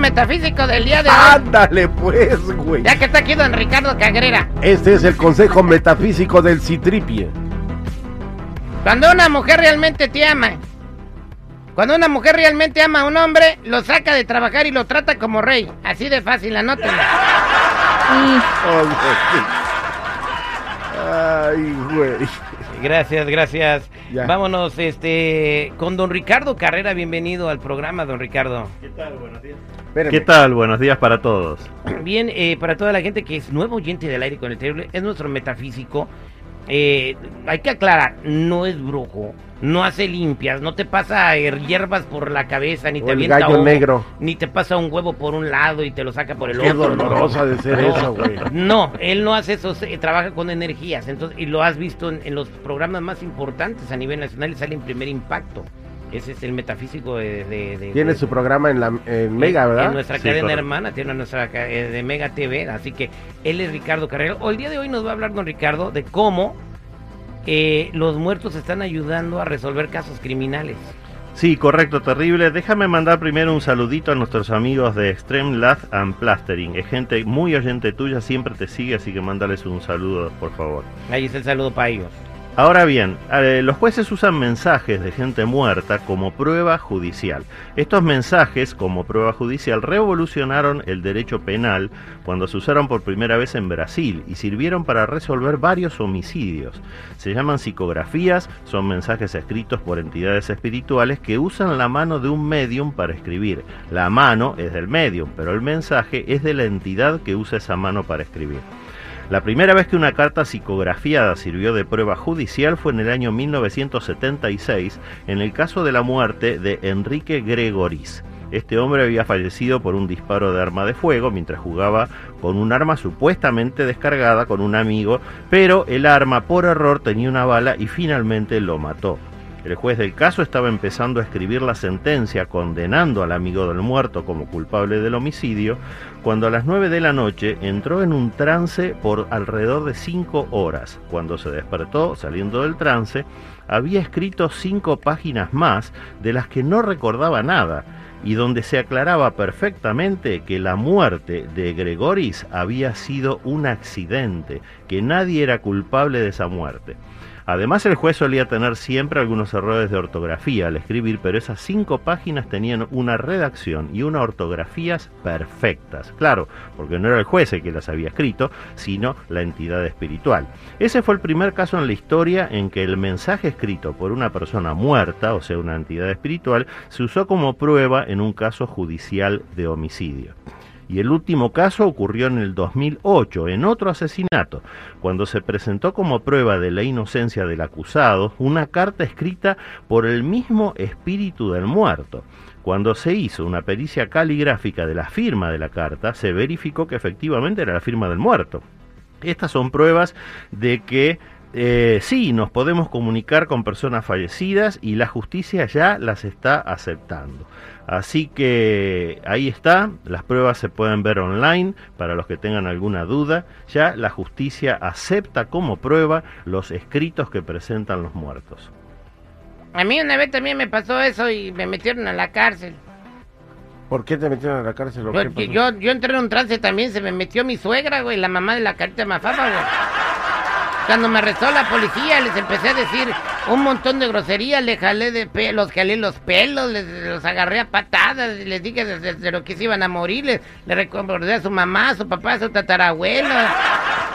metafísico del día de hoy? Ándale pues, güey. Ya que está aquí don Ricardo Cagrera. Este es el consejo metafísico del Citripie. Cuando una mujer realmente te ama, cuando una mujer realmente ama a un hombre, lo saca de trabajar y lo trata como rey. Así de fácil, anótenlo. Ay, güey. Gracias, gracias. Ya. Vámonos este con don Ricardo Carrera, bienvenido al programa, don Ricardo. Espérame. ¿Qué tal? Buenos días para todos. Bien, eh, para toda la gente que es nuevo oyente del aire con el terrible, es nuestro metafísico. Eh, hay que aclarar, no es brujo, no hace limpias, no te pasa hierbas por la cabeza, ni O te el gallo negro. ni te pasa un huevo por un lado y te lo saca por el Qué otro. dolorosa de ser No. eso, güey. No, él no hace eso, se- trabaja con energías, entonces y lo has visto en, en los programas más importantes a nivel nacional y sale en primer impacto. Ese es el metafísico de... de- de- Tiene de- su programa en la en Mega, ¿verdad? En nuestra Sí, cadena correcto. hermana, tiene nuestra eh, de Mega TV, así que él es Ricardo Carrera. O el día de hoy nos va a hablar don Ricardo de cómo eh, los muertos están ayudando a resolver casos criminales. Sí, correcto, terrible. Déjame mandar primero un saludito a nuestros amigos de Extreme Lath and Plastering. Es gente muy oyente tuya, siempre te sigue, así que mándales un saludo, por favor. Ahí está el saludo para ellos. Ahora bien, eh, los jueces usan mensajes de gente muerta como prueba judicial. Estos mensajes como prueba judicial revolucionaron el derecho penal cuando se usaron por primera vez en Brasil y sirvieron para resolver varios homicidios. Se llaman psicografías, son mensajes escritos por entidades espirituales que usan la mano de un medium para escribir. La mano es del medium, pero el mensaje es de la entidad que usa esa mano para escribir. La primera vez que una carta psicografiada sirvió de prueba judicial fue en el año 1976, en el caso de la muerte de Enrique Gregoris. Este hombre había fallecido por un disparo de arma de fuego mientras jugaba con un arma supuestamente descargada con un amigo, pero el arma por error tenía una bala y finalmente lo mató. El juez del caso estaba empezando a escribir la sentencia condenando al amigo del muerto como culpable del homicidio, cuando a las 9 de la noche entró en un trance por alrededor de 5 horas. Cuando se despertó, saliendo del trance, había escrito 5 páginas más de las que no recordaba nada y donde se aclaraba perfectamente que la muerte de Gregoris había sido un accidente, que nadie era culpable de esa muerte. Además, el juez solía tener siempre algunos errores de ortografía al escribir, pero esas cinco páginas tenían una redacción y unas ortografías perfectas. Claro, porque no era el juez el que las había escrito, sino la entidad espiritual. Ese fue el primer caso en la historia en que el mensaje escrito por una persona muerta, o sea, una entidad espiritual, se usó como prueba en un caso judicial de homicidio. Y el último caso ocurrió en el 2008, en otro asesinato, cuando se presentó como prueba de la inocencia del acusado una carta escrita por el mismo espíritu del muerto. Cuando se hizo una pericia caligráfica de la firma de la carta, se verificó que efectivamente era la firma del muerto. Estas son pruebas de que eh, sí, nos podemos comunicar con personas fallecidas y la justicia ya las está aceptando. Así que ahí está, las pruebas se pueden ver online para los que tengan alguna duda. Ya la justicia acepta como prueba los escritos que presentan los muertos. A mí una vez también me pasó eso y me metieron a la cárcel. ¿Por qué te metieron a la cárcel? o qué Yo, pasó? yo, yo entré en un trance también, se me metió mi suegra, güey, la mamá de la carita mafafa, güey. Cuando me arrestó la policía, les empecé a decir un montón de groserías, le jalé de pelos, jalé los pelos, les, los agarré a patadas, les dije desde, desde lo que se iban a morir, les, le recordé a su mamá, a su papá, a su tatarabuelo.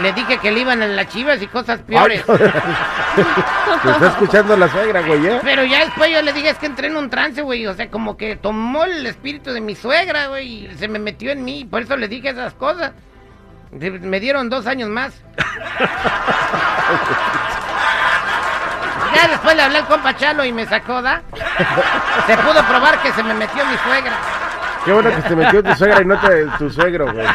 Le dije que le iban a las chivas y cosas peores. Te está escuchando la suegra, güey, ¿eh? Pero ya después yo le dije, es que entré en un trance, güey. O sea, como que tomó el espíritu de mi suegra, güey. Y se me metió en mí. Por eso le dije esas cosas. Me dieron dos años más. ya después le hablé al compa Chalo y me sacó, ¿da? Se pudo probar que se me metió mi suegra. Qué bueno que te metió tu suegra y no te, tu suegro, güey.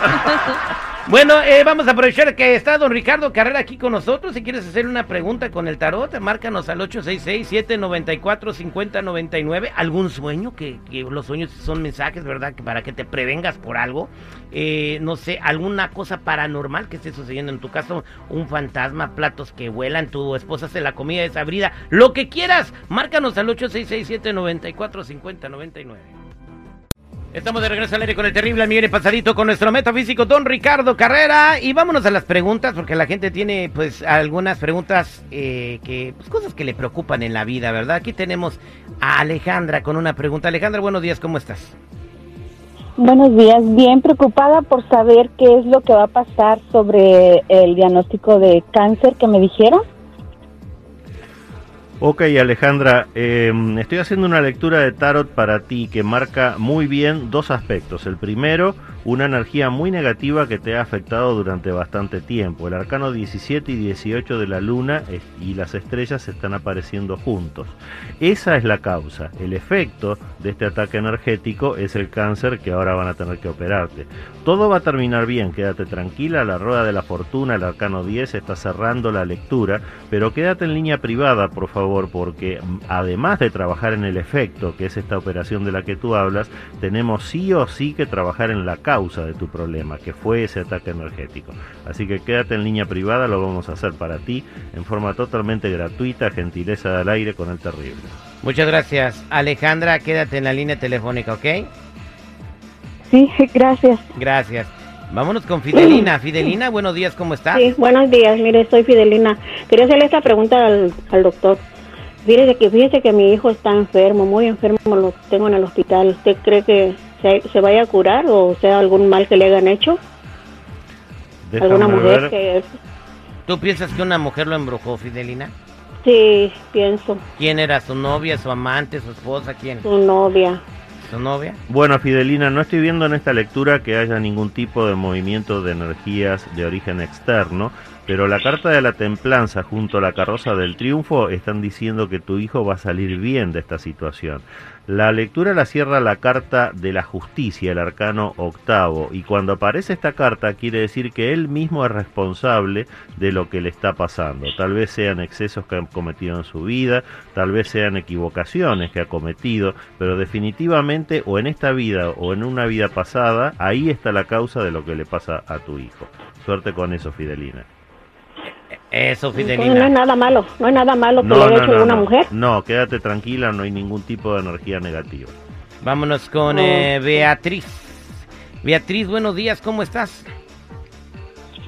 Bueno, eh, vamos a aprovechar que está don Ricardo Carrera aquí con nosotros. Si quieres hacer una pregunta con el tarot, márcanos al 866-794-5099. ¿Algún sueño? Que, los sueños son mensajes, ¿verdad? Que para que te prevengas por algo. Eh, no sé, alguna cosa paranormal que esté sucediendo en tu caso. Un fantasma, platos que vuelan, tu esposa hace la comida desabrida. Lo que quieras, márcanos al 866-794-5099. Estamos de regreso al aire con el terrible Miguel Pasadito con nuestro metafísico Don Ricardo Carrera y vámonos a las preguntas porque la gente tiene pues algunas preguntas eh, que pues cosas que le preocupan en la vida, ¿verdad? Aquí tenemos a Alejandra con una pregunta. Alejandra, buenos días, ¿cómo estás? Buenos días, bien preocupada por saber qué es lo que va a pasar sobre el diagnóstico de cáncer que me dijeron. Ok Alejandra, eh, estoy haciendo una lectura de tarot para ti que marca muy bien dos aspectos. El primero, una energía muy negativa que te ha afectado durante bastante tiempo. El arcano 17 y 18 de la luna y las estrellas están apareciendo juntos. Esa es la causa. El efecto de este ataque energético es el cáncer que ahora van a tener que operarte. Todo va a terminar bien, quédate tranquila, la rueda de la fortuna, el arcano 10 está cerrando la lectura, pero quédate en línea privada, por favor porque además de trabajar en el efecto, que es esta operación de la que tú hablas, tenemos sí o sí que trabajar en la causa de tu problema, que fue ese ataque energético. Así que quédate en línea privada, lo vamos a hacer para ti en forma totalmente gratuita, gentileza del aire con el terrible. Muchas gracias. Alejandra, quédate en la línea telefónica, ¿ok? Sí, gracias. Gracias. Vámonos con Fidelina. Fidelina, buenos días, ¿cómo estás? Sí, buenos días, mire, soy Fidelina. Quería hacerle esta pregunta al, al doctor. Fíjese que, fíjese que mi hijo está enfermo, muy enfermo, lo tengo en el hospital. ¿Usted cree que se, vaya a curar o sea algún mal que le hayan hecho? ¿Alguna mujer que... ¿Tú piensas que una mujer lo embrujó, Fidelina? Sí, pienso. ¿Quién era? ¿Su novia, su amante, su esposa? ¿Quién? Su novia. ¿Su novia? Bueno, Fidelina, no estoy viendo en esta lectura que haya ningún tipo de movimiento de energías de origen externo, pero la carta de la templanza junto a la carroza del triunfo están diciendo que tu hijo va a salir bien de esta situación. La lectura la cierra la carta de la justicia, el arcano octavo, y cuando aparece esta carta quiere decir que él mismo es responsable de lo que le está pasando. Tal vez sean excesos que ha cometido en su vida, tal vez sean equivocaciones que ha cometido, pero definitivamente o en esta vida o en una vida pasada, ahí está la causa de lo que le pasa a tu hijo. Suerte con eso, Fidelina. Eso, Fidelina. no es nada malo, no es nada malo que le haya hecho una mujer. No, quédate tranquila, no hay ningún tipo de energía negativa. Vámonos con eh, Beatriz. Beatriz, buenos días, ¿cómo estás?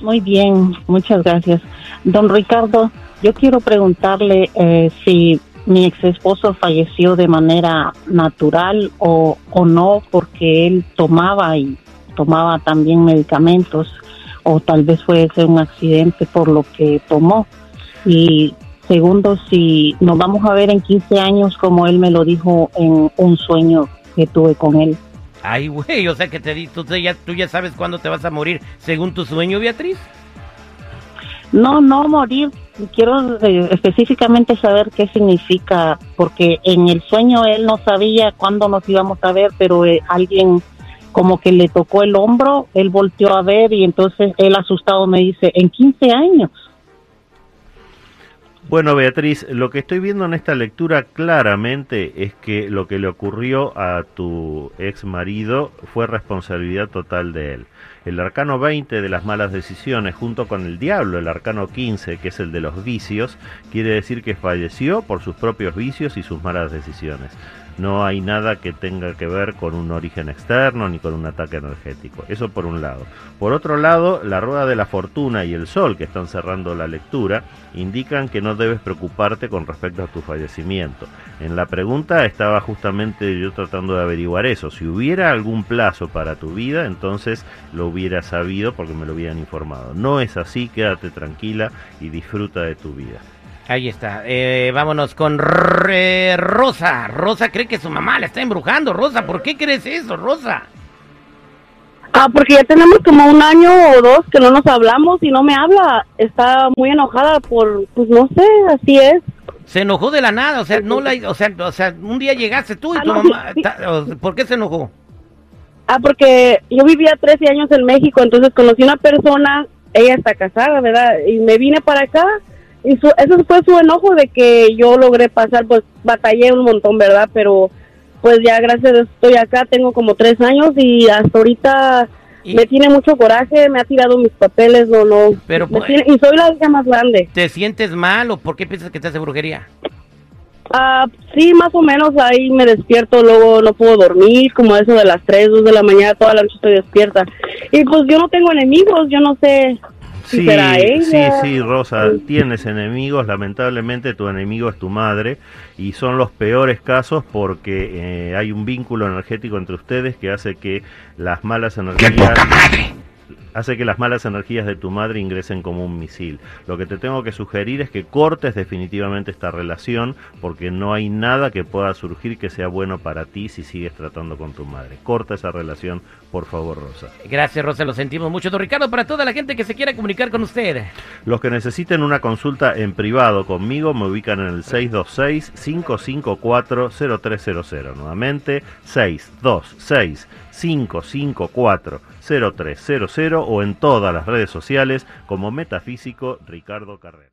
Muy bien, muchas gracias. Don Ricardo, yo quiero preguntarle eh, si mi ex esposo falleció de manera natural o, o no, porque él tomaba y tomaba también medicamentos o tal vez fue ese un accidente por lo que tomó. Y segundo, si nos vamos a ver en 15 años como él me lo dijo en un sueño que tuve con él. Ay, güey, o sea que te tú ya, tú ya sabes cuándo te vas a morir según tu sueño, Beatriz. No, no morir. Quiero eh, específicamente saber qué significa, porque en el sueño él no sabía cuándo nos íbamos a ver, pero eh, alguien como que le tocó el hombro, él volteó a ver y entonces él asustado me dice, en 15 años. Bueno, Beatriz, lo que estoy viendo en esta lectura claramente es que lo que le ocurrió a tu ex marido fue responsabilidad total de él. El arcano 20 de las malas decisiones, junto con el diablo, el arcano 15, que es el de los vicios, quiere decir que falleció por sus propios vicios y sus malas decisiones no hay nada que tenga que ver con un origen externo ni con un ataque energético. Eso por un lado. Por otro lado, la rueda de la fortuna y el sol que están cerrando la lectura indican que no debes preocuparte con respecto a tu fallecimiento. En la pregunta estaba justamente yo tratando de averiguar eso. Si hubiera algún plazo para tu vida, entonces lo hubiera sabido porque me lo hubieran informado. No es así, quédate tranquila y disfruta de tu vida. Ahí está. Eh, vámonos con Rosa. Rosa cree que su mamá la está embrujando. Rosa, ¿por qué crees eso, Rosa? Ah, porque ya tenemos como un año o dos que no nos hablamos y no me habla. Está muy enojada por, pues no sé, así es. Se enojó de la nada, o sea, no la, o sea, o sea, un día llegaste tú y ah, tu mamá, ¿por qué se enojó? Ah, porque yo vivía 13 años en México, entonces conocí una persona, ella está casada, ¿verdad? Y me vine para acá y su, eso fue su enojo de que yo logré pasar, pues batallé un montón, ¿verdad? Pero pues ya gracias a Dios estoy acá, tengo como tres años y hasta ahorita Y- me tiene mucho coraje, me ha tirado mis papeles, no, no. Pero, pues- tiene- y soy la hija más grande. ¿Te sientes mal o por qué piensas que te hace brujería? Ah, sí, más o menos ahí me despierto, luego no puedo dormir, como eso de las 3, 2 de la mañana, toda la noche estoy despierta. Y pues yo no tengo enemigos, yo no sé Sí, sí, ella. sí, Rosa, tienes enemigos, lamentablemente tu enemigo es tu madre y son los peores casos porque eh, hay un vínculo energético entre ustedes que hace que las malas energías hace que las malas energías de tu madre ingresen como un misil. Lo que te tengo que sugerir es que cortes definitivamente esta relación porque no hay nada que pueda surgir que sea bueno para ti si sigues tratando con tu madre. Corta esa relación, por favor, Rosa. Gracias, Rosa, lo sentimos mucho. Don Ricardo, para toda la gente que se quiera comunicar con usted. Los que necesiten una consulta en privado conmigo me ubican en el 626-554-0300. Nuevamente, 626-554-0300 o en todas las redes sociales como Metafísico Ricardo Carrera.